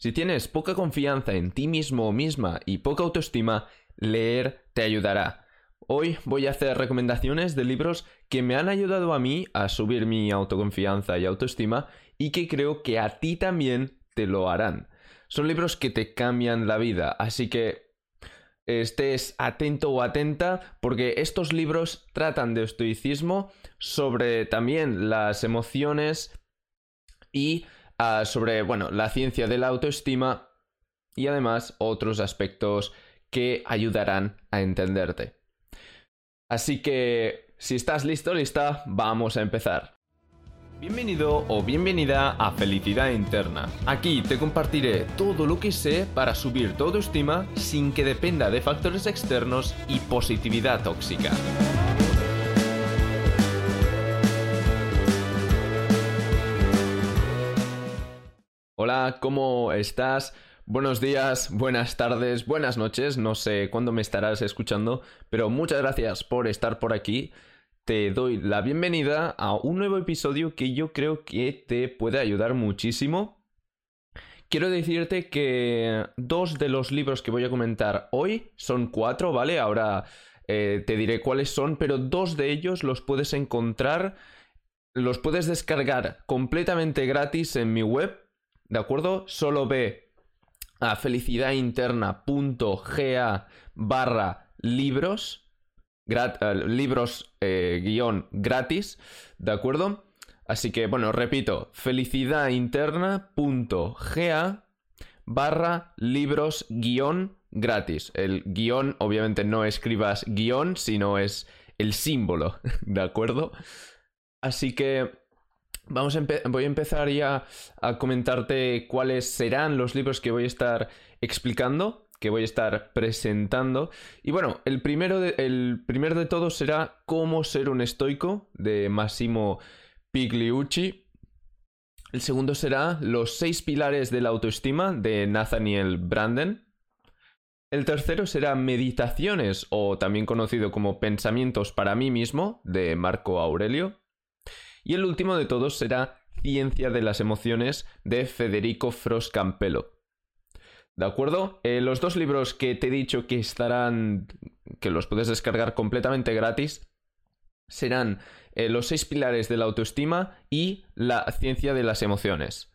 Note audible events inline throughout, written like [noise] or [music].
Si tienes poca confianza en ti mismo o misma y poca autoestima, leer te ayudará. Hoy voy a hacer recomendaciones de libros que me han ayudado a mí a subir mi autoconfianza y autoestima y que creo que a ti también te lo harán. Son libros que te cambian la vida, así que estés atento o atenta porque estos libros tratan de estoicismo sobre también las emociones y ah, sobre, bueno, la ciencia de la autoestima y además otros aspectos que ayudarán a entenderte. Así que, si estás listo, lista, vamos a empezar. Bienvenido o bienvenida a Felicidad Interna. Aquí te compartiré todo lo que sé para subir tu autoestima sin que dependa de factores externos y positividad tóxica. ¿Cómo estás? Buenos días, buenas tardes, buenas noches, no sé cuándo me estarás escuchando, pero muchas gracias por estar por aquí te doy la bienvenida a un nuevo episodio que yo creo que te puede ayudar muchísimo. Quiero decirte que dos de los libros que voy a comentar hoy son cuatro, ¿vale? Ahora eh, te diré cuáles son, pero dos de ellos los puedes encontrar, los puedes descargar completamente gratis en mi web, ¿de acuerdo? Solo ve a felicidadinterna.ga barra libros eh, libros eh, guion gratis, ¿de acuerdo? Así que, bueno, repito, felicidadinterna.ga barra libros guion gratis. El guion, obviamente no escribas guion, sino es el símbolo, [laughs] ¿de acuerdo? Así que vamos voy a empezar ya a comentarte cuáles serán los libros que voy a estar explicando que voy a estar presentando. Y bueno, el primero de, el de todos será Cómo ser un estoico de Massimo Pigliucci. El segundo será Los seis pilares de la autoestima de Nathaniel Branden. El tercero será Meditaciones, o también conocido como Pensamientos para mí mismo, de Marco Aurelio. Y el último de todos será Ciencia de las Emociones, de Federico Froscampello. ¿De acuerdo? Eh, los dos libros que te he dicho que estarán, que los puedes descargar completamente gratis, serán eh, Los seis pilares de la autoestima y La ciencia de las emociones.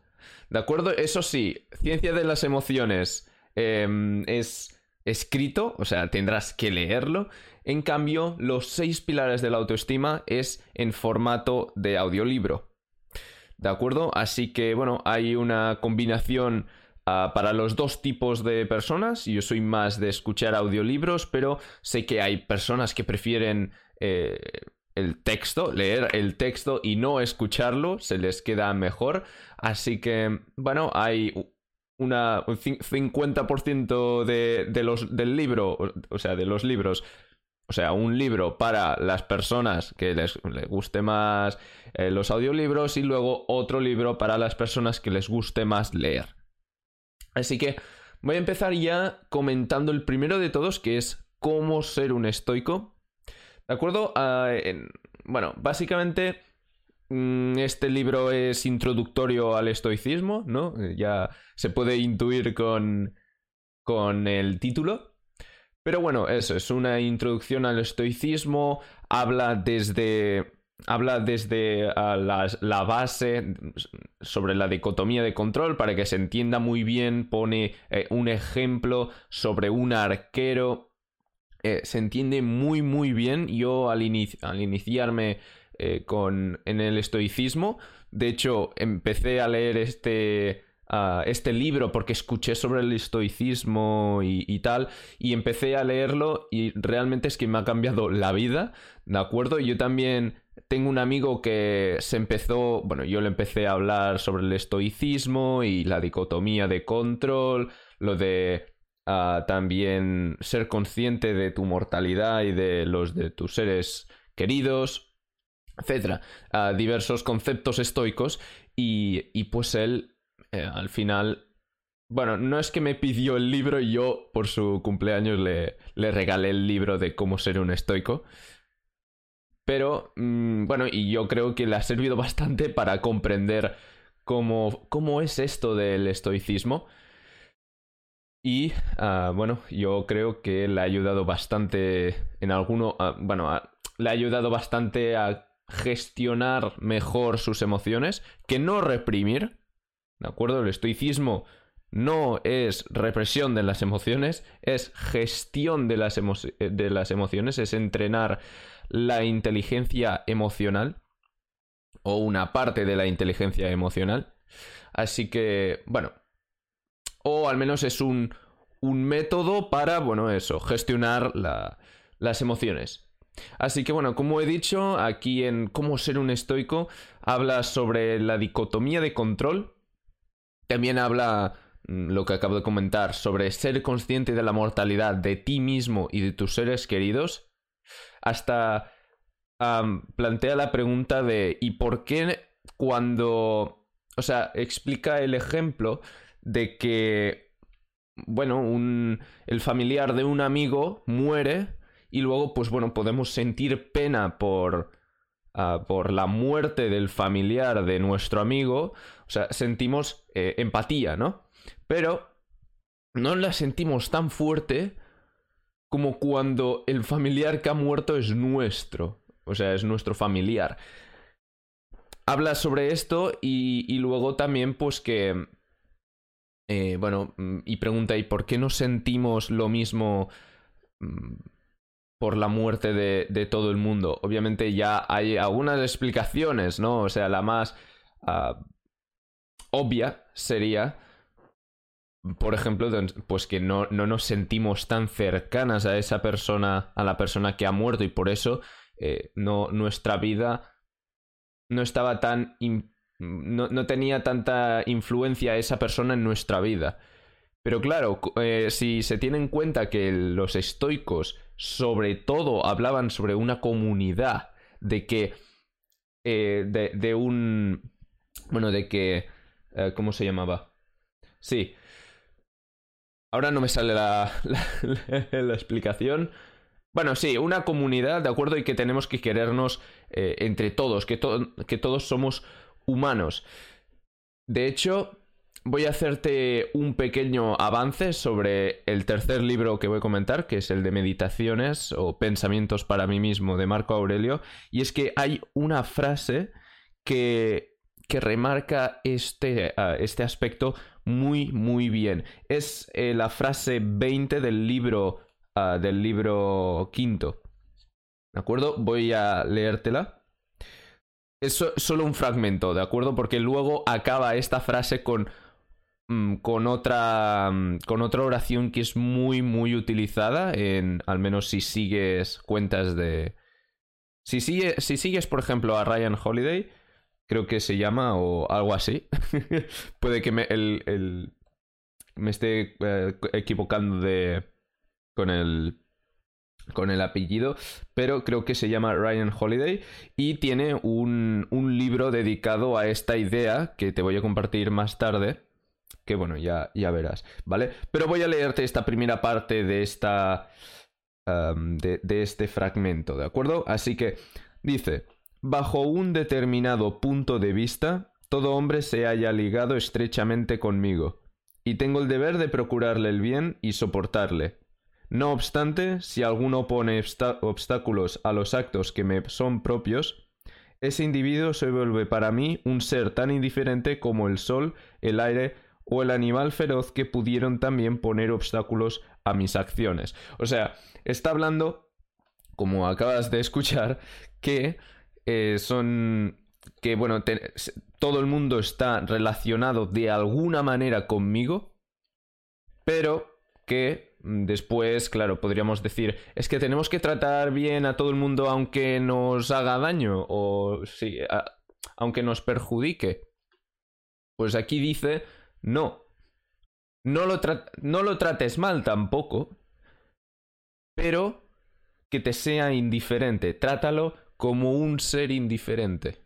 ¿De acuerdo? Eso sí, ciencia de las emociones em, es escrito, o sea, tendrás que leerlo. En cambio, Los seis pilares de la autoestima es en formato de audiolibro. ¿De acuerdo? Así que, bueno, hay una combinación Ah, para los dos tipos de personas. Yo soy más de escuchar audiolibros, pero sé que hay personas que prefieren eh, el texto, leer el texto y no escucharlo, se les queda mejor. Así que, bueno, hay una, un 50% de, de los, del libro, o sea, de los libros o sea, un libro para las personas que les, guste más eh, los audiolibros y luego otro libro para las personas que les guste más leer. Así que voy a empezar ya comentando el primero de todos, que es cómo ser un estoico. ¿De acuerdo? Ah, bueno, básicamente este libro es introductorio al estoicismo, ¿no? Ya se puede intuir con, con el título. Pero bueno, eso es una introducción al estoicismo, habla desde habla desde ah, la, base sobre la dicotomía de control para que se entienda muy bien, pone eh, un ejemplo sobre un arquero. Eh, se entiende muy muy bien. Yo al, iniciarme eh, con, en el estoicismo, de hecho empecé a leer este, ah, este libro porque escuché sobre el estoicismo y, tal, y empecé a leerlo y realmente es que me ha cambiado la vida, ¿de acuerdo? Yo también tengo un amigo que se empezó, bueno, yo le empecé a hablar sobre el estoicismo y la dicotomía de control, lo de ah, también ser consciente de tu mortalidad y de los de tus seres queridos, etcétera, ah, diversos conceptos estoicos y, y pues él eh, al final, bueno, no es que me pidió el libro y yo por su cumpleaños le, le regalé el libro de cómo ser un estoico. Pero, mm, bueno, y yo creo que le ha servido [laughs] bastante para comprender cómo, cómo es esto del estoicismo. Y ah, bueno, yo creo que le ha ayudado bastante en alguno, ah, bueno, le ha ayudado bastante a gestionar mejor sus emociones, que no reprimir, ¿de acuerdo? El estoicismo no es represión de las emociones, es gestión de las, de las emociones, es entrenar la inteligencia emocional o una parte de la inteligencia emocional. Así que, bueno, o al menos es un, un método para, bueno, eso, gestionar las emociones. Así que bueno, como he dicho, aquí en Cómo ser un estoico habla sobre la dicotomía de control. También habla mm, lo que acabo de comentar sobre ser consciente de la mortalidad de ti mismo y de tus seres queridos. Hasta plantea la pregunta de ¿y por qué cuando... O sea, explica el ejemplo de que, bueno, un, el familiar de un amigo muere y luego, pues bueno, podemos sentir pena por, ah, por la muerte del familiar de nuestro amigo. O sea, sentimos eh, empatía, ¿no? Pero no la sentimos tan fuerte como cuando el familiar que ha muerto es nuestro. O sea, es nuestro familiar. Habla sobre esto y, luego también, pues que. Eh, bueno, mm, y pregunta, ¿y por qué no sentimos lo mismo? Por la muerte de, todo el mundo. Obviamente ya hay algunas explicaciones, ¿no? O sea, la más ah, obvia sería, por ejemplo, pues que no, no, nos sentimos tan cercanas a esa persona, a la persona que ha muerto y por eso eh, nuestra vida no estaba tan... No, no, tenía tanta influencia esa persona en nuestra vida. Pero claro, eh, si se tiene en cuenta que los estoicos sobre todo hablaban sobre una comunidad, de que, eh, de, un, bueno, de que, eh, ¿cómo se llamaba? Sí. Ahora no me sale la, [laughs] la, explicación. Bueno, sí, una comunidad, ¿de acuerdo? Y que tenemos que querernos entre todos, que, que todos somos humanos. De hecho, voy a hacerte un pequeño avance sobre el tercer libro que voy a comentar, que es el de Meditaciones o Pensamientos para mí mismo de Marco Aurelio. Y es que hay una frase que, que remarca este, este aspecto muy, muy bien. Es eh, la frase 20 del libro, ah, del libro quinto. ¿De acuerdo? Voy a leértela. Es solo un fragmento, ¿de acuerdo? Porque luego acaba esta frase con con otra mm, con otra oración que es muy muy utilizada en al menos si sigues cuentas de si, sigue, si sigues por ejemplo a Ryan Holiday creo que se llama o algo así. [laughs] Puede que me, el, me esté eh, equivocando de con el con el apellido, pero creo que se llama Ryan Holiday y tiene un, un libro dedicado a esta idea que te voy a compartir más tarde, que bueno, ya, ya verás, ¿vale? Pero voy a leerte esta primera parte de esta... de, de este fragmento, ¿de acuerdo? Así que dice, bajo un determinado punto de vista, todo hombre se haya ligado estrechamente conmigo, y tengo el deber de procurarle el bien y soportarle. No obstante, si alguno pone obstáculos a los actos que me son propios, ese individuo se vuelve para mí un ser tan indiferente como el sol, el aire o el animal feroz que pudieron también poner obstáculos a mis acciones. O sea, está hablando, como acabas de escuchar, que eh, son que, bueno, todo el mundo está relacionado de alguna manera conmigo, pero que después, claro, podríamos decir, es que tenemos que tratar bien a todo el mundo aunque nos haga daño o sí, aunque nos perjudique. Pues aquí dice no. No lo, no lo trates mal tampoco, pero que te sea indiferente. Trátalo como un ser indiferente.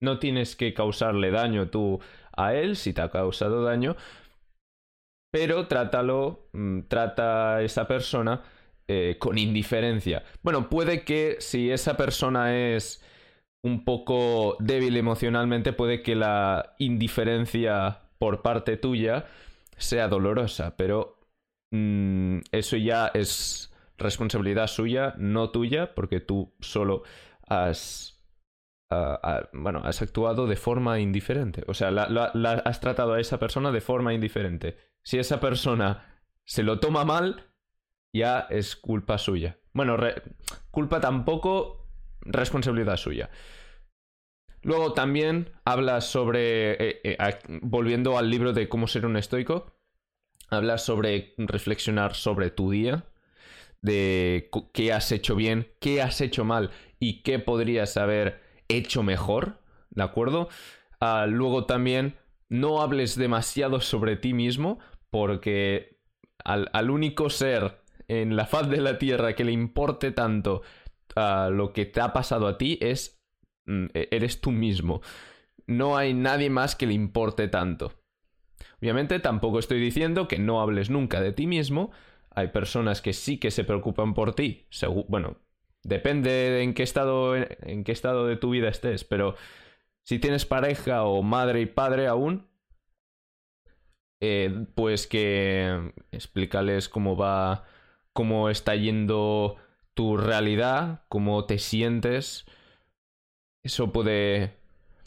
No tienes que causarle daño tú a él si te ha causado daño, pero trátalo, mm, trata a esa persona eh, con indiferencia. Bueno, puede que si esa persona es un poco débil emocionalmente, puede que la indiferencia por parte tuya sea dolorosa, pero mm, eso ya es responsabilidad suya, no tuya, porque tú solo has, ah, ah, bueno, has actuado de forma indiferente. O sea, has tratado a esa persona de forma indiferente. Si esa persona se lo toma mal, ya es culpa suya. Bueno, culpa tampoco, responsabilidad suya. Luego también habla sobre, eh, eh, volviendo al libro de cómo ser un estoico, habla sobre reflexionar sobre tu día, de qué has hecho bien, qué has hecho mal y qué podrías haber hecho mejor, ¿de acuerdo? Ah, luego también no hables demasiado sobre ti mismo porque al, único ser en la faz de la tierra que le importe tanto uh, lo que te ha pasado a ti es eres tú mismo. No hay nadie más que le importe tanto. Obviamente tampoco estoy diciendo que no hables nunca de ti mismo, hay personas que sí que se preocupan por ti. bueno, depende de en qué estado, en qué estado de tu vida estés, pero si tienes pareja o madre y padre aún, eh, pues que explícales cómo va, cómo está yendo tu realidad, cómo te sientes. Eso puede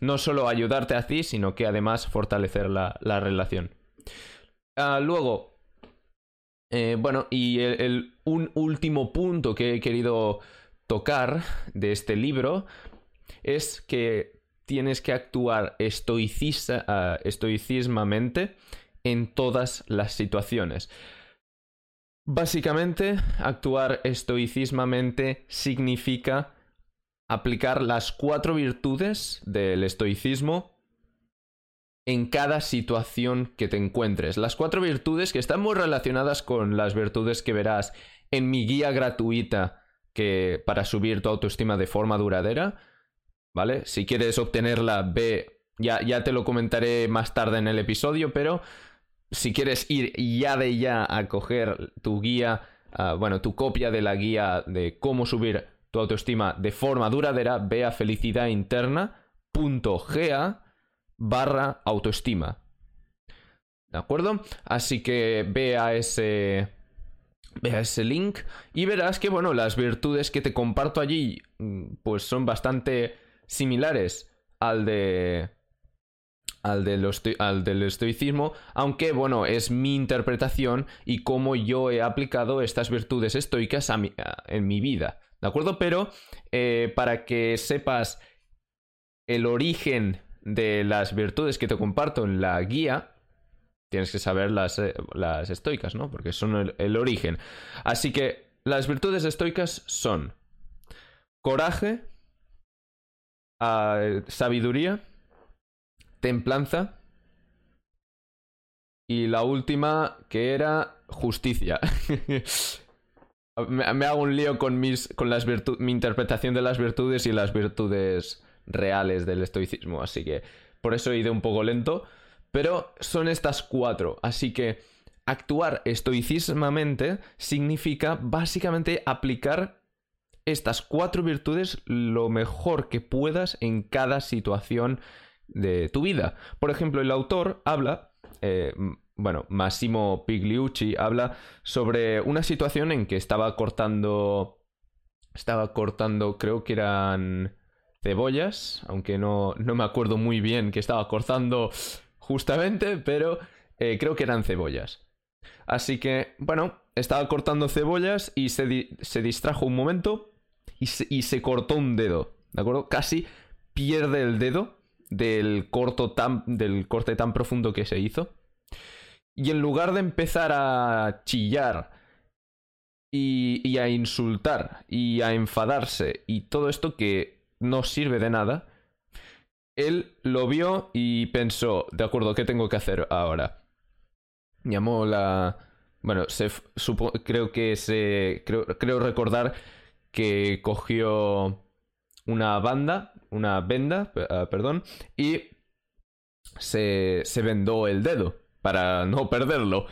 no solo ayudarte a ti, sino que además fortalecer la, relación. Ah, luego, eh, bueno, y el, un último punto que he querido tocar de este libro es que tienes que actuar ah, estoicismamente en todas las situaciones. Básicamente, actuar estoicismamente significa aplicar las cuatro virtudes del estoicismo en cada situación que te encuentres. Las cuatro virtudes que están muy relacionadas con las virtudes que verás en mi guía gratuita que para subir tu autoestima de forma duradera, ¿vale? Si quieres obtenerla, ve, ya, ya te lo comentaré más tarde en el episodio, pero si quieres ir ya de ya a coger tu guía, ah, bueno, tu copia de la guía de cómo subir tu autoestima de forma duradera, ve a felicidadinterna.ga barra autoestima. ¿De acuerdo? Así que ve a ese. A ese link y verás que, bueno, las virtudes que te comparto allí, mm, pues son bastante similares al de. Al, al del estoicismo, aunque bueno, es mi interpretación y cómo yo he aplicado estas virtudes estoicas en mi vida, ¿de acuerdo? Pero eh, para que sepas el origen de las virtudes que te comparto en la guía, tienes que saber las, eh, las estoicas, ¿no? Porque son el, origen. Así que las virtudes estoicas son coraje, ah, sabiduría, templanza y la última que era justicia. [laughs] me, hago un lío con, mis, con las mi interpretación de las virtudes y las virtudes reales del estoicismo, así que por eso he ido un poco lento, pero son estas cuatro, así que actuar estoicismamente significa básicamente aplicar estas cuatro virtudes lo mejor que puedas en cada situación de tu vida. Por ejemplo, el autor habla, eh, bueno, Massimo Pigliucci habla sobre una situación en que estaba cortando, estaba cortando, creo que eran cebollas, aunque no, no me acuerdo muy bien que estaba cortando justamente, pero eh, creo que eran cebollas. Así que, bueno, estaba cortando cebollas y se, se distrajo un momento y se, y se, cortó un dedo, ¿de acuerdo? Casi pierde el dedo del, corto tan, del corte tan profundo que se hizo. Y en lugar de empezar a chillar y, a insultar y a enfadarse y todo esto que no sirve de nada, él lo vio y pensó, de acuerdo, ¿qué tengo que hacer ahora? Llamó la... Bueno, se creo que se... Creo, recordar que cogió una banda, una venda, ah, perdón, y se, se vendó el dedo para no perderlo.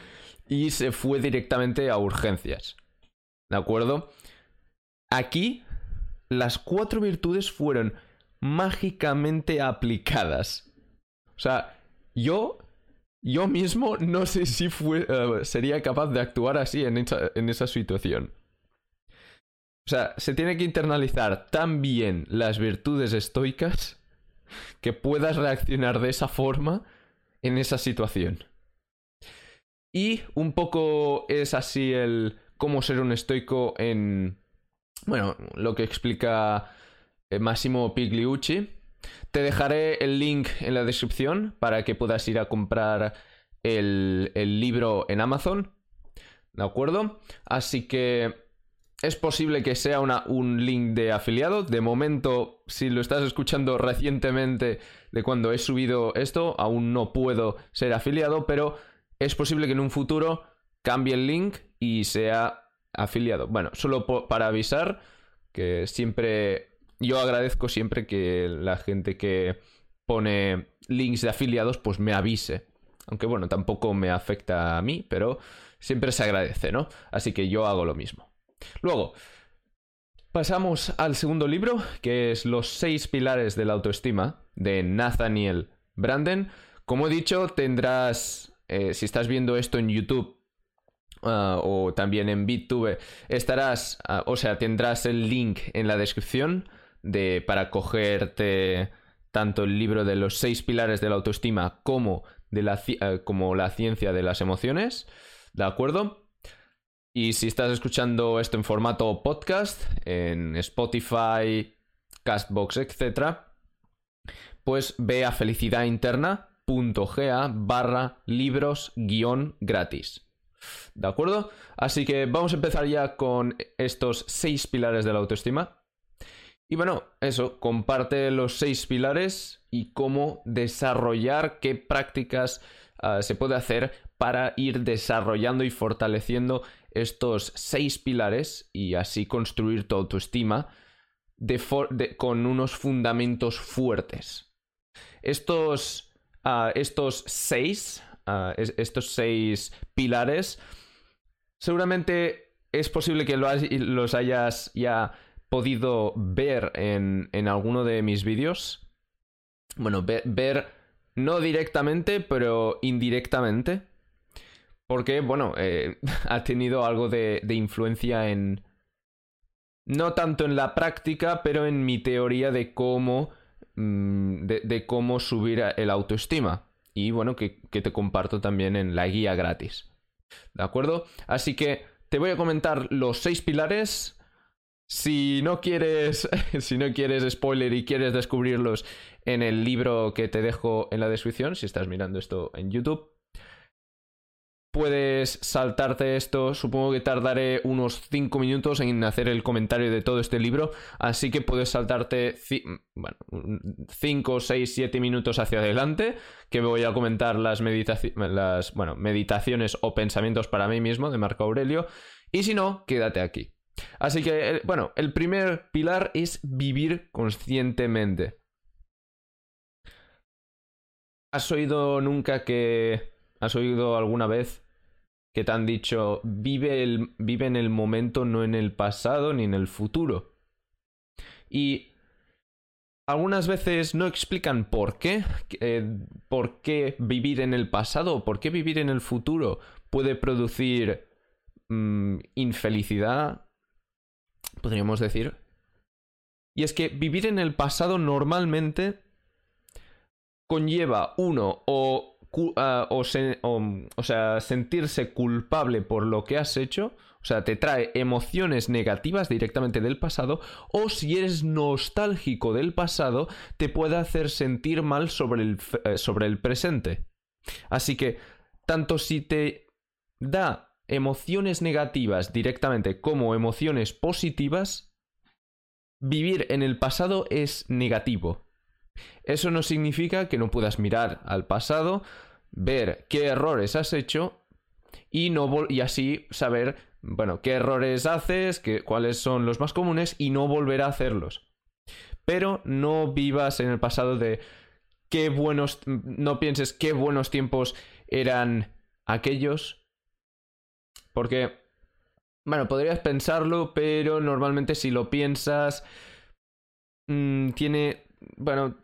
Y se fue directamente a urgencias. ¿De acuerdo? Aquí las cuatro virtudes fueron mágicamente aplicadas. O sea, yo yo mismo no sé si eh, sería capaz de actuar así en en esa situación. O sea, se tiene que internalizar tan bien las virtudes estoicas que puedas reaccionar de esa forma en esa situación. Y un poco es así el cómo ser un estoico en, bueno, lo que explica eh, Massimo Pigliucci. Te dejaré el link en la descripción para que puedas ir a comprar el, el libro en Amazon. ¿De acuerdo? Así que es posible que sea un link de afiliado. De momento, si lo estás escuchando recientemente de cuando he subido esto, aún no puedo ser afiliado, pero es posible que en un futuro cambie el link y sea afiliado. Bueno, solo para avisar que siempre, yo agradezco siempre que la gente que pone links de afiliados pues me avise. Aunque bueno, tampoco me afecta a mí, pero siempre se agradece, ¿no? Así que yo hago lo mismo. Luego, pasamos al segundo libro, que es Los seis pilares de la autoestima, de Nathaniel Branden. Como he dicho, tendrás, eh, si estás viendo esto en YouTube ah, o también en BitTube, estarás, ah, o sea, tendrás el link en la descripción de, para cogerte tanto el libro de los seis pilares de la autoestima como, de la, eh, como la ciencia de las emociones. ¿De acuerdo? Y si estás escuchando esto en formato podcast, en Spotify, Castbox, etc., pues ve a felicidadinterna.ga barra libros guion gratis. ¿De acuerdo? Así que vamos a empezar ya con estos seis pilares de la autoestima. Y bueno, eso, comparte los seis pilares y cómo desarrollar, qué prácticas ah, se puede hacer para ir desarrollando y fortaleciendo estos seis pilares y así construir tu autoestima con unos fundamentos fuertes. Estos, ah, estos seis, ah, estos seis pilares, seguramente es posible que los hayas ya podido ver en, en alguno de mis vídeos. Bueno, ver no directamente, pero indirectamente. Porque, bueno, eh, [laughs] ha tenido algo de, influencia en... No tanto en la práctica, pero en mi teoría de cómo... Mm, de, cómo subir el autoestima. Y bueno, que, que te comparto también en la guía gratis. ¿De acuerdo? Así que te voy a comentar los seis pilares. Si no quieres. [laughs] si no quieres spoiler y quieres descubrirlos en el libro que te dejo en la descripción, si estás mirando esto en YouTube puedes saltarte esto. Supongo que tardaré unos 5 minutos en hacer el comentario de todo este libro. Así que puedes saltarte 5, 6, 7 minutos hacia adelante. Que voy a comentar las, meditaciones o pensamientos para mí mismo de Marco Aurelio. Y si no, quédate aquí. Así que, eh, bueno, el primer pilar es vivir conscientemente. ¿Has oído nunca que ¿Has oído alguna vez que te han dicho vive, el, vive en el momento, no en el pasado ni en el futuro? Y algunas veces no explican por qué, eh, por qué vivir en el pasado por qué vivir en el futuro puede producir mm, infelicidad, podríamos decir. Y es que vivir en el pasado normalmente conlleva uno o Ah, o, sea, sentirse culpable por lo que has hecho, o sea, te trae emociones negativas directamente del pasado, o si eres nostálgico del pasado, te puede hacer sentir mal sobre el, eh, sobre el presente. Así que, tanto si te da emociones negativas directamente como emociones positivas, vivir en el pasado es negativo. Eso no significa que no puedas mirar al pasado, ver qué errores has hecho y, no y así saber, bueno, qué errores haces, cuáles son los más comunes y no volver a hacerlos. Pero no vivas en el pasado de qué buenos, no pienses qué buenos tiempos eran aquellos, porque, bueno, podrías pensarlo, pero normalmente si lo piensas, mm, tiene, bueno,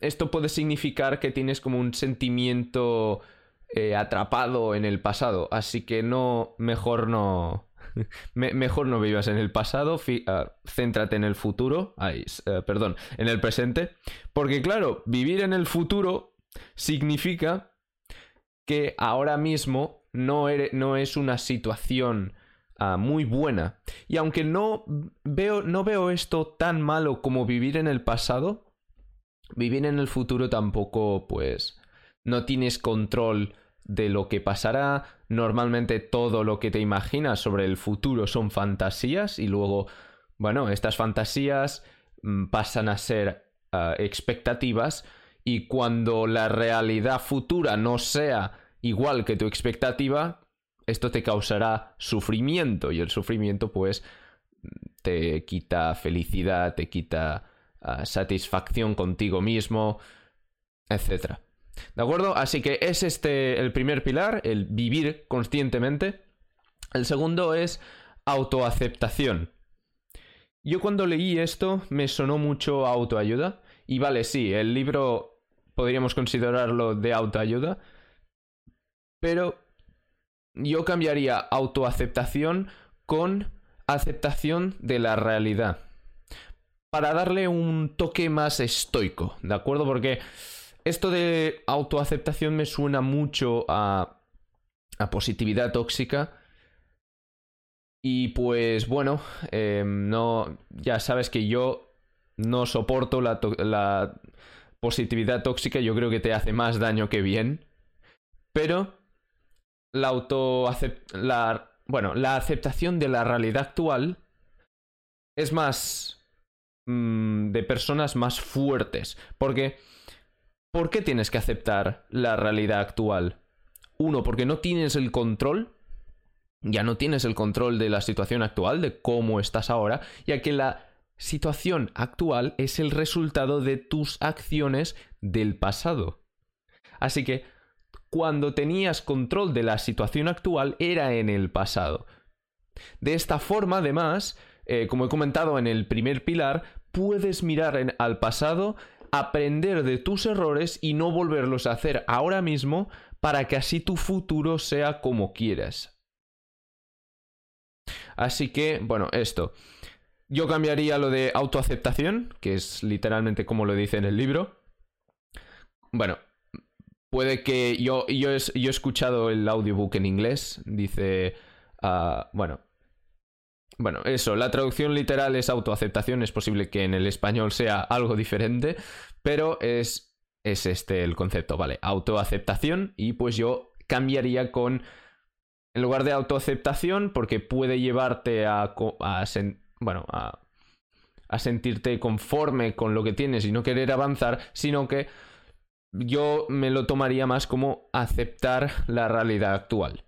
esto puede significar que tienes como un sentimiento eh, atrapado en el pasado. Así que no, mejor no, [laughs] mejor no vivas en el pasado, ah, céntrate en el futuro, ay, eh, perdón, en el presente, porque claro, vivir en el futuro significa que ahora mismo no, es una situación ah, muy buena. Y aunque no veo, no veo esto tan malo como vivir en el pasado, vivir en el futuro tampoco, pues, no tienes control de lo que pasará. Normalmente todo lo que te imaginas sobre el futuro son fantasías y luego, bueno, estas fantasías mm, pasan a ser ah, expectativas y cuando la realidad futura no sea igual que tu expectativa, esto te causará sufrimiento y el sufrimiento pues te quita felicidad, te quita satisfacción contigo mismo, etc. ¿De acuerdo? Así que es este el primer pilar, el vivir conscientemente. El segundo es autoaceptación. Yo cuando leí esto me sonó mucho autoayuda. Y vale, sí, el libro podríamos considerarlo de autoayuda. Pero yo cambiaría autoaceptación con aceptación de la realidad. Para darle un toque más estoico, ¿de acuerdo? Porque esto de autoaceptación me suena mucho a, positividad tóxica. Y pues bueno, em, no, ya sabes que yo no soporto la, la, positividad tóxica, yo creo que te hace más daño que bien. Pero la auto la, bueno, la aceptación de la realidad actual es más mm, de personas más fuertes. Porque ¿Por qué tienes que aceptar la realidad actual? Uno, porque no tienes el control. Ya no tienes el control de la situación actual, de cómo estás ahora, ya que la situación actual es el resultado de tus acciones del pasado. Así que cuando tenías control de la situación actual era en el pasado. De esta forma, además, eh, como he comentado en el primer pilar, puedes mirar al pasado aprender de tus errores y no volverlos a hacer ahora mismo para que así tu futuro sea como quieras. Así que, bueno, esto. Yo cambiaría lo de autoaceptación, que es literalmente como lo dice en el libro. Bueno, puede que yo, yo he escuchado el audiobook en inglés, dice, ah, bueno, bueno, eso, la traducción literal es autoaceptación, es posible que en el español sea algo diferente, pero es, es este el concepto, ¿vale? Autoaceptación y pues yo cambiaría con, en lugar de autoaceptación, porque puede llevarte a, bueno, a, a sentirte conforme con lo que tienes y no querer avanzar, sino que yo me lo tomaría más como aceptar la realidad actual,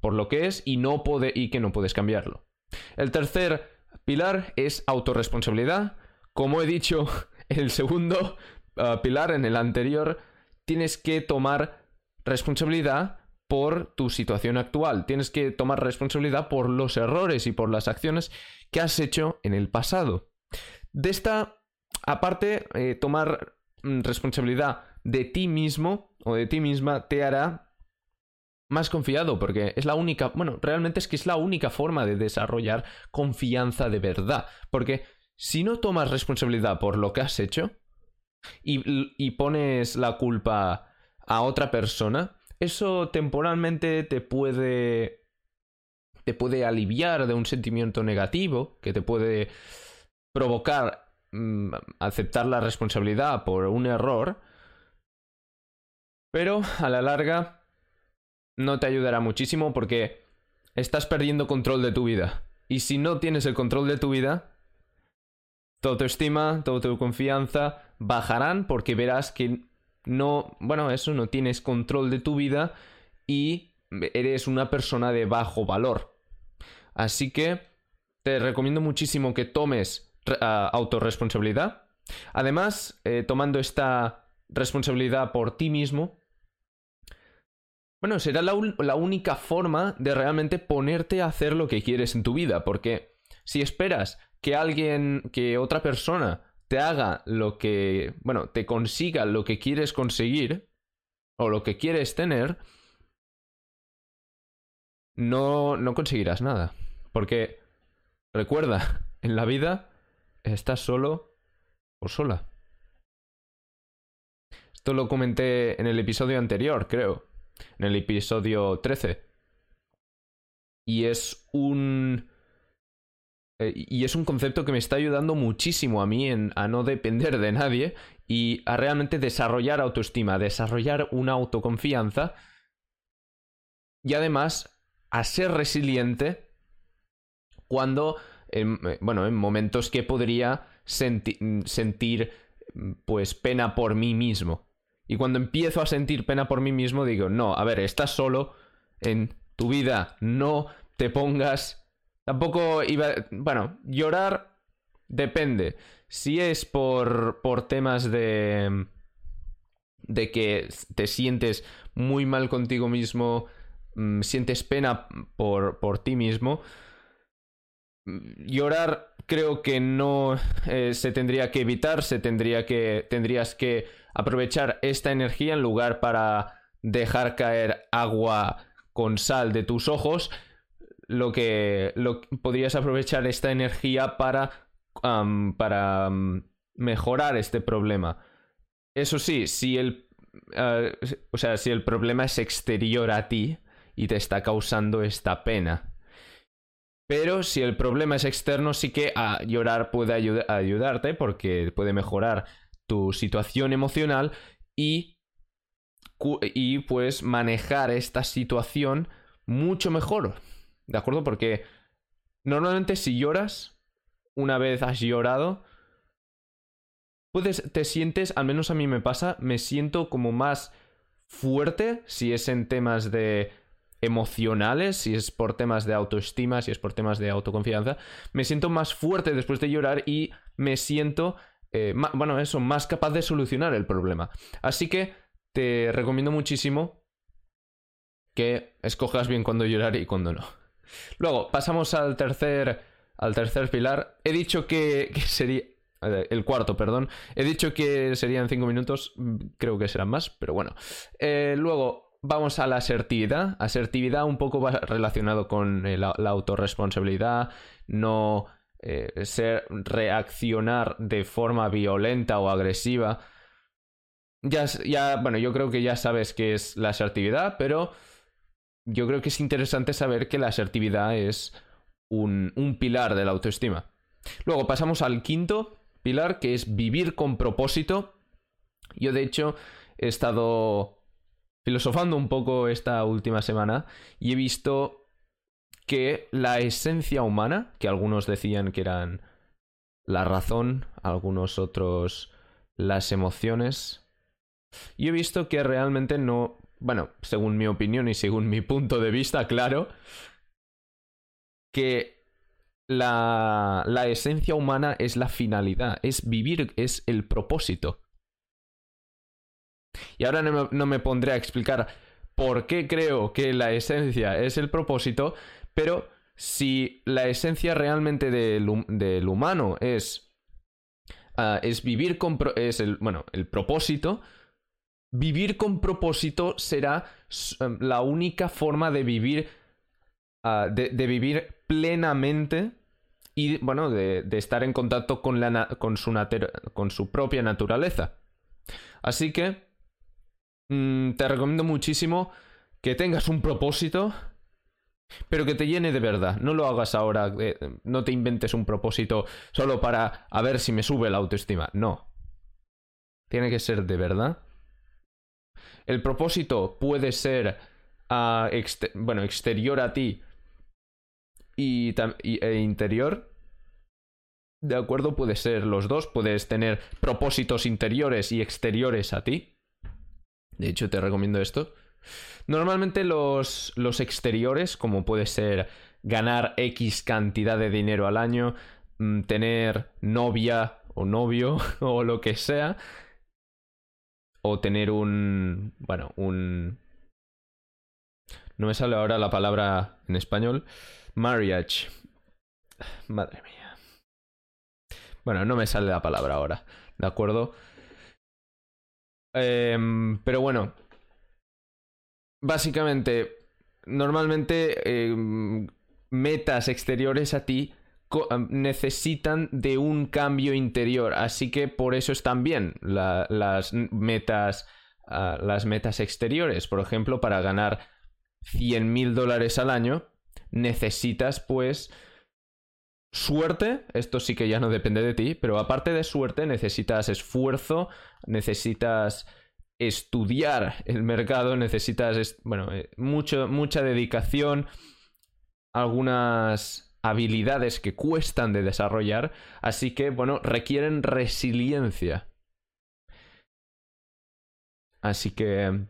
por lo que es y, no y que no puedes cambiarlo. El tercer pilar es autorresponsabilidad. Como he dicho, [laughs] el segundo uh, pilar en el anterior, tienes que tomar responsabilidad por tu situación actual. Tienes que tomar responsabilidad por los errores y por las acciones que has hecho en el pasado. De esta, aparte, eh, tomar mm, responsabilidad de ti mismo o de ti misma te hará más confiado, porque es la única, bueno, realmente es que es la única forma de desarrollar confianza de verdad, porque si no tomas responsabilidad por lo que has hecho y, pones la culpa a otra persona, eso temporalmente te puede te puede aliviar de un sentimiento negativo que te puede provocar mm, aceptar la responsabilidad por un error, pero a la larga no te ayudará muchísimo porque estás perdiendo control de tu vida. Y si no tienes el control de tu vida, toda tu estima, toda tu confianza bajarán porque verás que no, bueno, eso no tienes control de tu vida y eres una persona de bajo valor. Así que te recomiendo muchísimo que tomes uh, autorresponsabilidad. Además, eh, tomando esta responsabilidad por ti mismo, bueno, será la, única forma de realmente ponerte a hacer lo que quieres en tu vida, porque si esperas que alguien, que otra persona te haga lo que, bueno, te consiga lo que quieres conseguir o lo que quieres tener, no, no conseguirás nada. Porque, recuerda, [laughs] en la vida estás solo o sola. Esto lo comenté en el episodio anterior, creo. En el episodio 13. Y es un... Eh, y es un concepto que me está ayudando muchísimo a mí en, a no depender de nadie y a realmente desarrollar autoestima, desarrollar una autoconfianza y además a ser resiliente cuando, en, eh, bueno, en momentos que podría sentir pues pena por mí mismo. Y cuando empiezo a sentir pena por mí mismo digo, no, a ver, estás solo en tu vida, no te pongas... Tampoco iba... Bueno, llorar depende. Si es por, por temas de... de que te sientes muy mal contigo mismo, mm, sientes pena por, por ti mismo, llorar creo que no eh, se tendría que evitar, se tendría que tendrías que aprovechar esta energía en lugar para dejar caer agua con sal de tus ojos, lo que lo, podrías aprovechar esta energía para para mejorar este problema. Eso sí, si el eh, o sea, si el problema es exterior a ti y te está causando esta pena pero si el problema es externo, sí que a llorar puede ayudarte porque puede mejorar tu situación emocional y, y pues manejar esta situación mucho mejor. ¿De acuerdo? Porque normalmente si lloras, una vez has llorado, puedes, te sientes, al menos a mí me pasa, me siento como más fuerte si es en temas de emocionales, si es por temas de autoestima, si es por temas de autoconfianza, me siento más fuerte después de llorar y me siento, eh, bueno, eso, más capaz de solucionar el problema. Así que te recomiendo muchísimo que escojas bien cuándo llorar y cuándo no. Luego, pasamos al tercer, al tercer pilar. He dicho que, sería... Eh, el cuarto, perdón. He dicho que serían cinco minutos, creo que serán más, pero bueno. Eh, luego, vamos a la asertividad. Asertividad un poco va relacionado con eh, la, autorresponsabilidad, no eh, ser, reaccionar de forma violenta o agresiva. Ya, ya, bueno, yo creo que ya sabes qué es la asertividad, pero yo creo que es interesante saber que la asertividad es un, un pilar de la autoestima. Luego pasamos al quinto pilar, que es vivir con propósito. Yo, de hecho, he estado filosofando un poco esta última semana y he visto que la esencia humana, que algunos decían que eran la razón, algunos otros las emociones, y he visto que realmente no, bueno, según mi opinión y según mi punto de vista, claro, que la, la esencia humana es la finalidad, es vivir, es el propósito. Y ahora no me, pondré a explicar por qué creo que la esencia es el propósito, pero si la esencia realmente del, humano es, ah, es vivir con... es bueno, el propósito, vivir con propósito será em, la única forma de vivir, ah, de, vivir plenamente y, bueno, de, estar en contacto con, la, con, su con su propia naturaleza. Así que Mm, te recomiendo muchísimo que tengas un propósito, pero que te llene de verdad. No lo hagas ahora, eh, no te inventes un propósito solo para a ver si me sube la autoestima. No. Tiene que ser de verdad. El propósito puede ser ah, bueno, exterior a ti y, e interior. De acuerdo, puede ser los dos. Puedes tener propósitos interiores y exteriores a ti. De hecho, te recomiendo esto. Normalmente los, los exteriores, como puede ser ganar X cantidad de dinero al año, mm, tener novia o novio [laughs] o lo que sea, o tener un... bueno, un... No me sale ahora la palabra en español. Marriage. Madre mía. Bueno, no me sale la palabra ahora, ¿de acuerdo? Em, pero bueno, básicamente normalmente em, metas exteriores a ti necesitan de un cambio interior. Así que por eso están bien las metas. Ah, las metas exteriores. Por ejemplo, para ganar 100 mil dólares al año, necesitas pues suerte, esto sí que ya no depende de ti, pero aparte de suerte necesitas esfuerzo, necesitas estudiar el mercado, necesitas, bueno, eh, mucho, mucha dedicación, algunas habilidades que cuestan de desarrollar, así que, bueno, requieren resiliencia. Así que...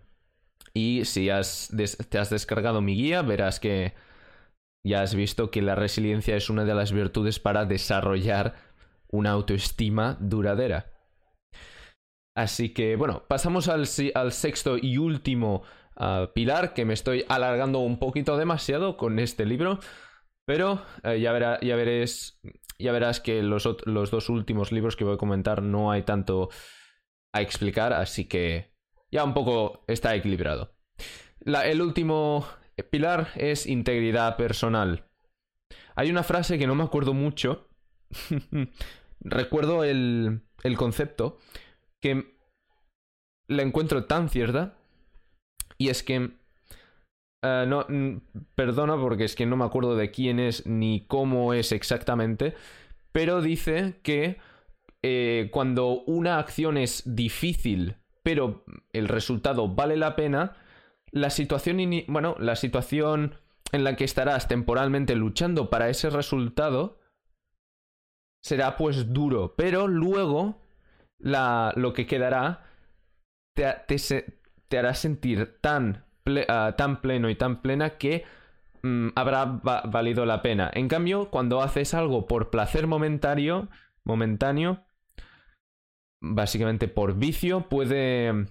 Y si has te has descargado mi guía, verás que ya has visto que la resiliencia es una de las virtudes para desarrollar una autoestima duradera. Así que, bueno, pasamos al, sexto y último ah, pilar, que me estoy alargando un poquito demasiado con este libro, pero eh, ya, ya, verás que los dos últimos libros que voy a comentar no hay tanto a explicar, así que ya un poco está equilibrado. el último pilar es integridad personal. Hay una frase que no me acuerdo mucho. [laughs] Recuerdo el, el concepto que la encuentro tan cierta. Y es que... Eh, no, perdona porque es que no me acuerdo de quién es ni cómo es exactamente. Pero dice que eh, cuando una acción es difícil pero el resultado vale la pena, la situación, bueno, la situación en la que estarás temporalmente luchando para ese resultado será pues duro, pero luego la, lo que quedará te, te, hará sentir tan, ah, tan, pleno y tan plena que mm, habrá valido la pena. En cambio, cuando haces algo por placer momentáneo, momentáneo, básicamente por vicio, puede,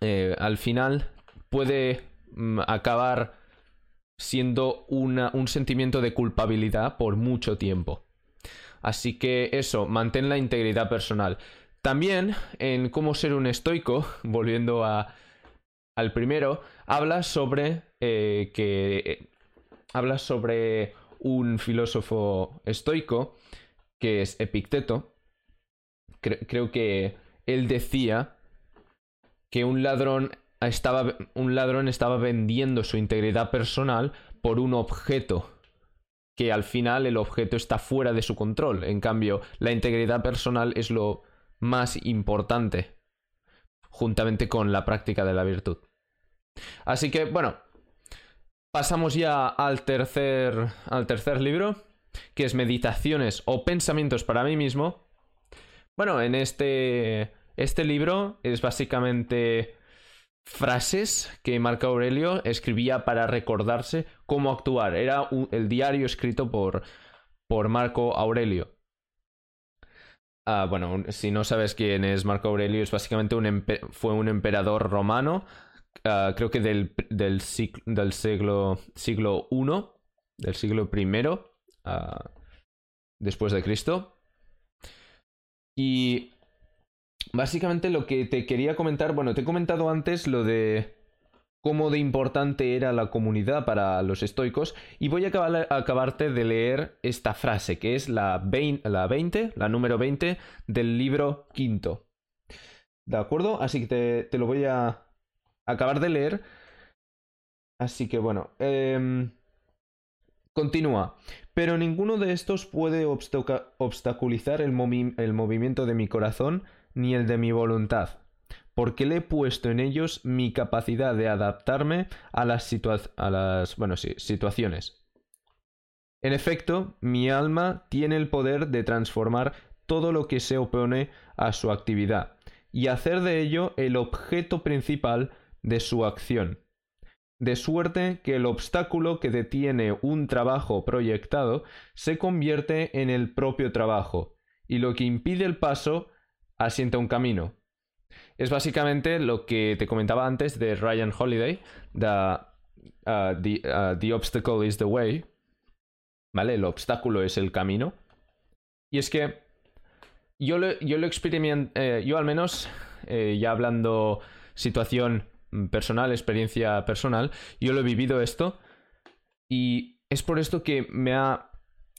eh, al final, puede mm, acabar siendo un sentimiento de culpabilidad por mucho tiempo. Así que eso, mantén la integridad personal. También en cómo ser un estoico, [laughs] volviendo al primero, habla sobre eh, que eh, habla sobre un filósofo estoico que es Epicteto, creo que él decía que un ladrón estaba, un ladrón estaba vendiendo su integridad personal por un objeto que al final el objeto está fuera de su control. En cambio, la integridad personal es lo más importante, juntamente con la práctica de la virtud. Así que, bueno, pasamos ya al tercer, al tercer libro, que es Meditaciones o Pensamientos para mí mismo, bueno, en este, este libro es básicamente frases que Marco Aurelio escribía para recordarse cómo actuar. Era el diario escrito por, por Marco Aurelio. Ah, bueno, si no sabes quién es Marco Aurelio, es básicamente un fue un emperador romano, ah, creo que del, del, del siglo, siglo I, del siglo I, ah, después de Cristo. Y básicamente lo que te quería comentar, bueno, te he comentado antes lo de cómo de importante era la comunidad para los estoicos y voy a acabarte de leer esta frase que es la, 20, la 20, la número 20 del libro quinto. ¿De acuerdo? Así que te, lo voy a acabar de leer. Así que bueno. Eh, Continúa. Pero ninguno de estos puede obstaculizar el, movimiento de mi corazón ni el de mi voluntad, porque le he puesto en ellos mi capacidad de adaptarme a las, a las bueno, sí, situaciones. En efecto, mi alma tiene el poder de transformar todo lo que se opone a su actividad y hacer de ello el objeto principal de su acción de suerte que el obstáculo que detiene un trabajo proyectado se convierte en el propio trabajo, y lo que impide el paso asienta un camino. Es básicamente lo que te comentaba antes de Ryan Holiday, the, uh, uh, the, obstacle is the way, ¿vale? El obstáculo es el camino. Y es que yo lo, yo lo experimenté, eh, yo al menos, eh, ya hablando situación personal, experiencia personal. Yo lo he vivido esto. Y es por esto que me ha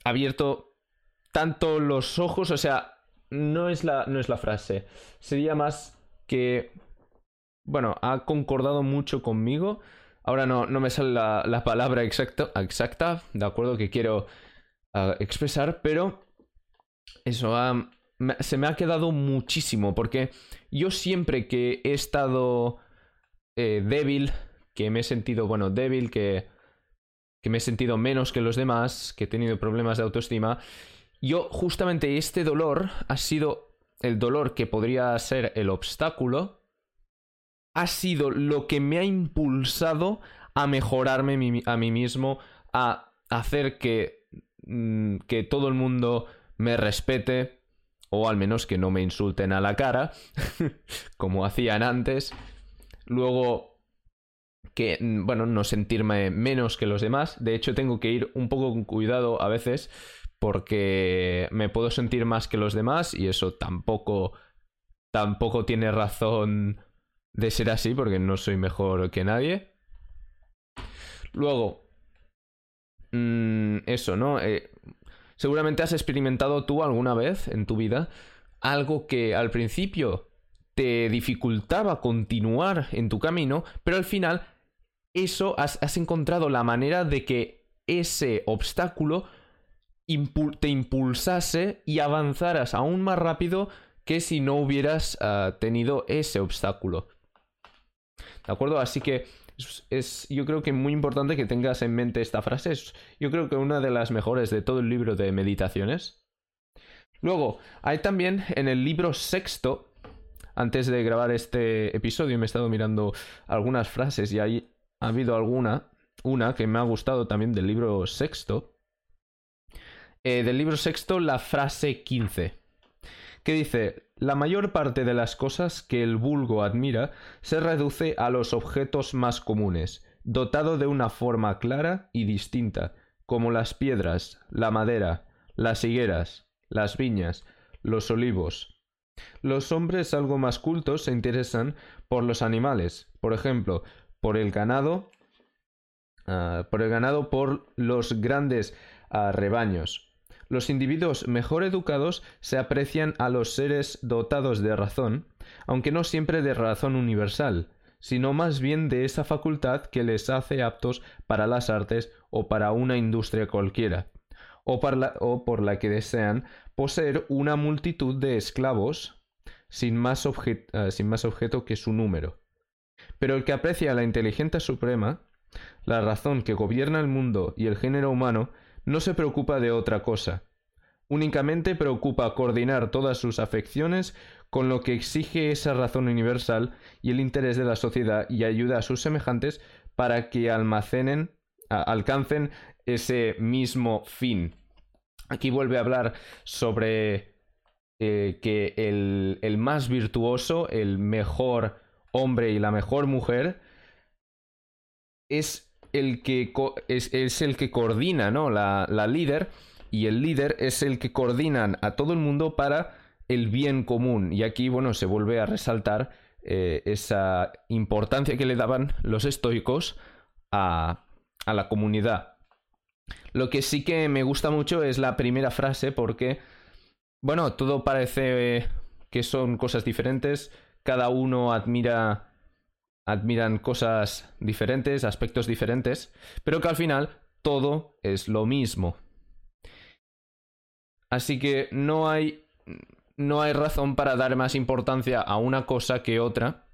abierto tanto los ojos. O sea, no es la, no es la frase. Sería más que. Bueno, ha concordado mucho conmigo. Ahora no, no me sale la, palabra exacta, exacta, de acuerdo, que quiero ah, expresar, pero eso se me ha quedado muchísimo, porque yo siempre que he estado eh, débil, que me he sentido, bueno, débil, que, que me he sentido menos que los demás, que he tenido problemas de autoestima, yo justamente este dolor ha sido el dolor que podría ser el obstáculo ha sido lo que me ha impulsado a mejorarme a mí mismo, a hacer que, mm, que todo el mundo me respete, o al menos que no me insulten a la cara, [laughs] como hacían antes. Luego, que, mm, bueno, no sentirme menos que los demás. De hecho, tengo que ir un poco con cuidado a veces, porque me puedo sentir más que los demás y eso tampoco, tampoco tiene razón de ser así porque no soy mejor que nadie. Luego, mm, eso, ¿no? Eh, seguramente has experimentado tú alguna vez en tu vida algo que al principio te dificultaba continuar en tu camino, pero al final eso has, encontrado la manera de que ese obstáculo te impulsase y avanzaras aún más rápido que si no hubieras ah, tenido ese obstáculo. ¿De acuerdo? Así que es, yo creo que muy importante que tengas en mente esta frase. Es, yo creo que una de las mejores de todo el libro de meditaciones. Luego, hay también en el libro sexto, antes de grabar este episodio, me he estado mirando algunas frases y ahí ha habido alguna, una que me ha gustado también del libro sexto. Eh, del libro sexto, la frase 15 que dice, la mayor parte de las cosas que el vulgo admira se reduce a los objetos más comunes, dotado de una forma clara y distinta, como las piedras, la madera, las higueras, las viñas, los olivos. Los hombres algo más cultos se interesan por los animales, por ejemplo, por el ganado, ah, por el ganado, por los grandes ah, rebaños, los individuos mejor educados se aprecian a los seres dotados de razón, aunque no siempre de razón universal, sino más bien de esa facultad que les hace aptos para las artes o para una industria cualquiera, o, por la que desean poseer una multitud de esclavos sin más, eh, sin más objeto que su número. Pero el que aprecia la inteligencia suprema, la razón que gobierna el mundo y el género humano, no se preocupa de otra cosa. Únicamente preocupa coordinar todas sus afecciones con lo que exige esa razón universal y el interés de la sociedad y ayuda a sus semejantes para que almacenen, alcancen ese mismo fin. Aquí vuelve a hablar sobre eh, que el, el, más virtuoso, el mejor hombre y la mejor mujer es el que, es, el que coordina, ¿no? La, líder. Y el líder es el que coordinan a todo el mundo para el bien común. Y aquí, bueno, se vuelve a resaltar eh, esa importancia que le daban los estoicos a, a la comunidad. Lo que sí que me gusta mucho es la primera frase porque, bueno, todo parece que son cosas diferentes, cada uno admira admiran cosas diferentes, aspectos diferentes, pero que al final todo es lo mismo. Así que no hay no hay razón para dar más importancia a una cosa que otra,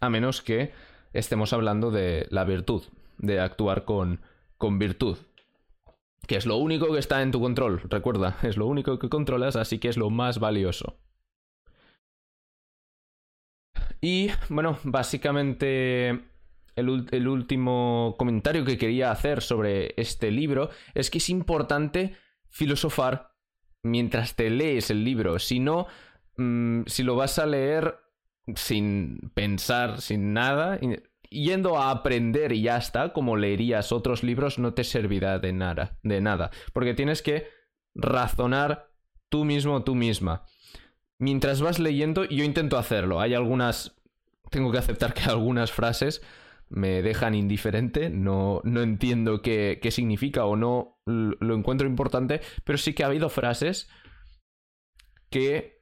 a menos que estemos hablando de la virtud, de actuar con, con virtud. Que es lo único que está en tu control, recuerda, es lo único que controlas, así que es lo más valioso. Y bueno, básicamente el, último comentario que quería hacer sobre este libro es que es importante filosofar mientras te lees el libro. Si no, mm, si lo vas a leer sin pensar, sin nada, yendo a aprender y ya está, como leerías otros libros, no te servirá de nada, de nada. Porque tienes que razonar tú mismo, tú misma mientras vas leyendo, yo intento hacerlo. Hay algunas tengo que aceptar que [laughs] algunas frases me dejan indiferente, no, no entiendo qué, qué significa o no lo encuentro importante, pero sí que ha habido frases que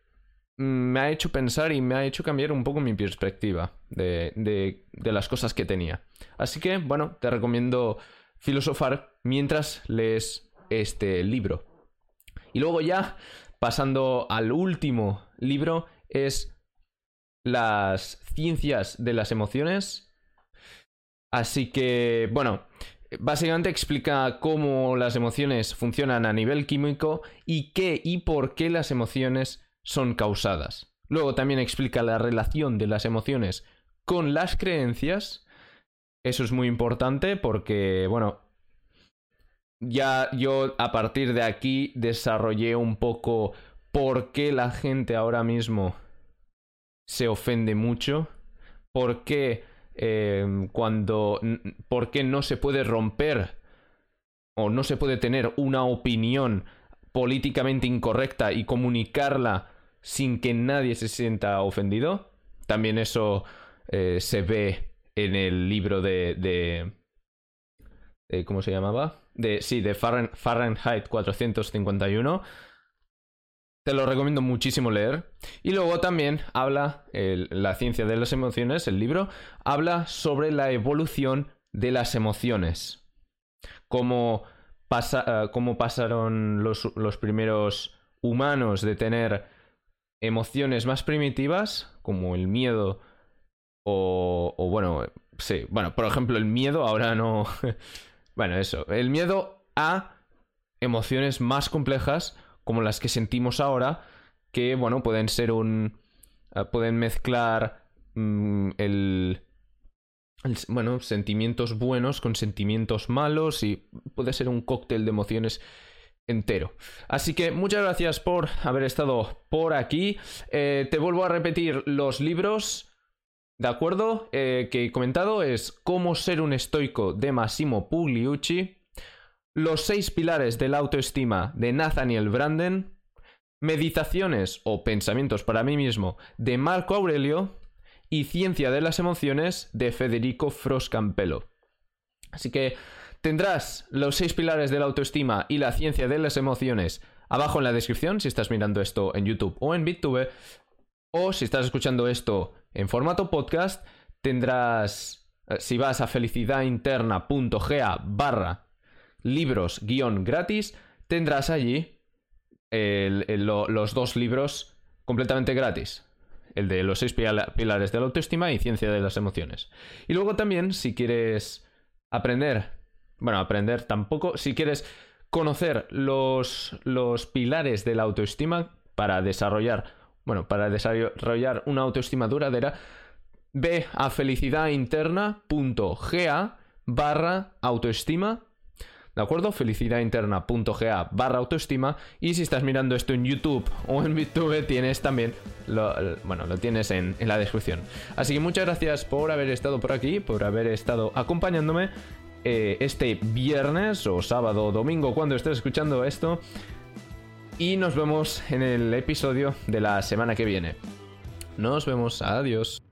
me ha hecho pensar y me ha hecho cambiar un poco mi perspectiva de, de, las cosas que tenía. Así que, bueno, te recomiendo filosofar mientras lees este libro. Y luego ya, pasando al último libro, es Las ciencias de las emociones. Así que, bueno, básicamente explica cómo las emociones funcionan a nivel químico y qué y por qué las emociones son causadas. Luego también explica la relación de las emociones con las creencias. Eso es muy importante porque, bueno, ya yo a partir de aquí desarrollé un poco por qué la gente ahora mismo se ofende mucho, por qué em, cuando, por qué no se puede romper o no se puede tener una opinión políticamente incorrecta y comunicarla sin que nadie se sienta ofendido. También eso eh, se ve en el libro de, de, ¿Cómo se llamaba? Sí, de Fahrenheit 451. Te lo recomiendo muchísimo leer. Y luego también habla, la ciencia de las emociones, el libro, habla sobre la evolución de las emociones. Cómo, pasa, cómo pasaron los, los primeros humanos de tener emociones más primitivas, como el miedo o, o bueno, sí, bueno, por ejemplo, el miedo ahora no... [laughs] bueno, eso, el miedo a emociones más complejas como las que sentimos ahora, que, bueno, pueden ser un... Eh, pueden mezclar mm, el, Bueno, sentimientos buenos con sentimientos malos y puede ser un cóctel de emociones entero. Así que muchas gracias por haber estado por aquí. Eh, te vuelvo a repetir los libros. ¿De acuerdo? Eh, que he comentado es Cómo ser un estoico de Massimo Pugliucci, Los seis pilares de la autoestima de Nathaniel Branden, Meditaciones o pensamientos para mí mismo de Marco Aurelio y Ciencia de las emociones de Federico Froscampello. Así que Tendrás los seis pilares de la autoestima y la ciencia de las emociones abajo en la descripción si estás mirando esto en YouTube o en BitTube. O si estás escuchando esto en formato podcast, tendrás, eh, si vas a felicidadinterna.ga barra libros guion gratis, tendrás allí los dos libros completamente gratis. El de los seis pilares de la autoestima y ciencia de las emociones. Y luego también, si quieres aprender bueno, aprender tampoco. Si quieres conocer los, los pilares de la autoestima para desarrollar, bueno, para desarrollar una autoestima duradera, ve a felicidadinterna.ga barra autoestima. ¿De acuerdo? Felicidadinterna.ga barra autoestima. Y si estás mirando esto en YouTube o en YouTube, tienes también. Lo, bueno, lo tienes en, en la descripción. Así que muchas gracias por haber estado por aquí, por haber estado acompañándome. Eh, este viernes o sábado o domingo cuando estés escuchando esto. Y nos vemos en el episodio de la semana que viene. Nos vemos, adiós.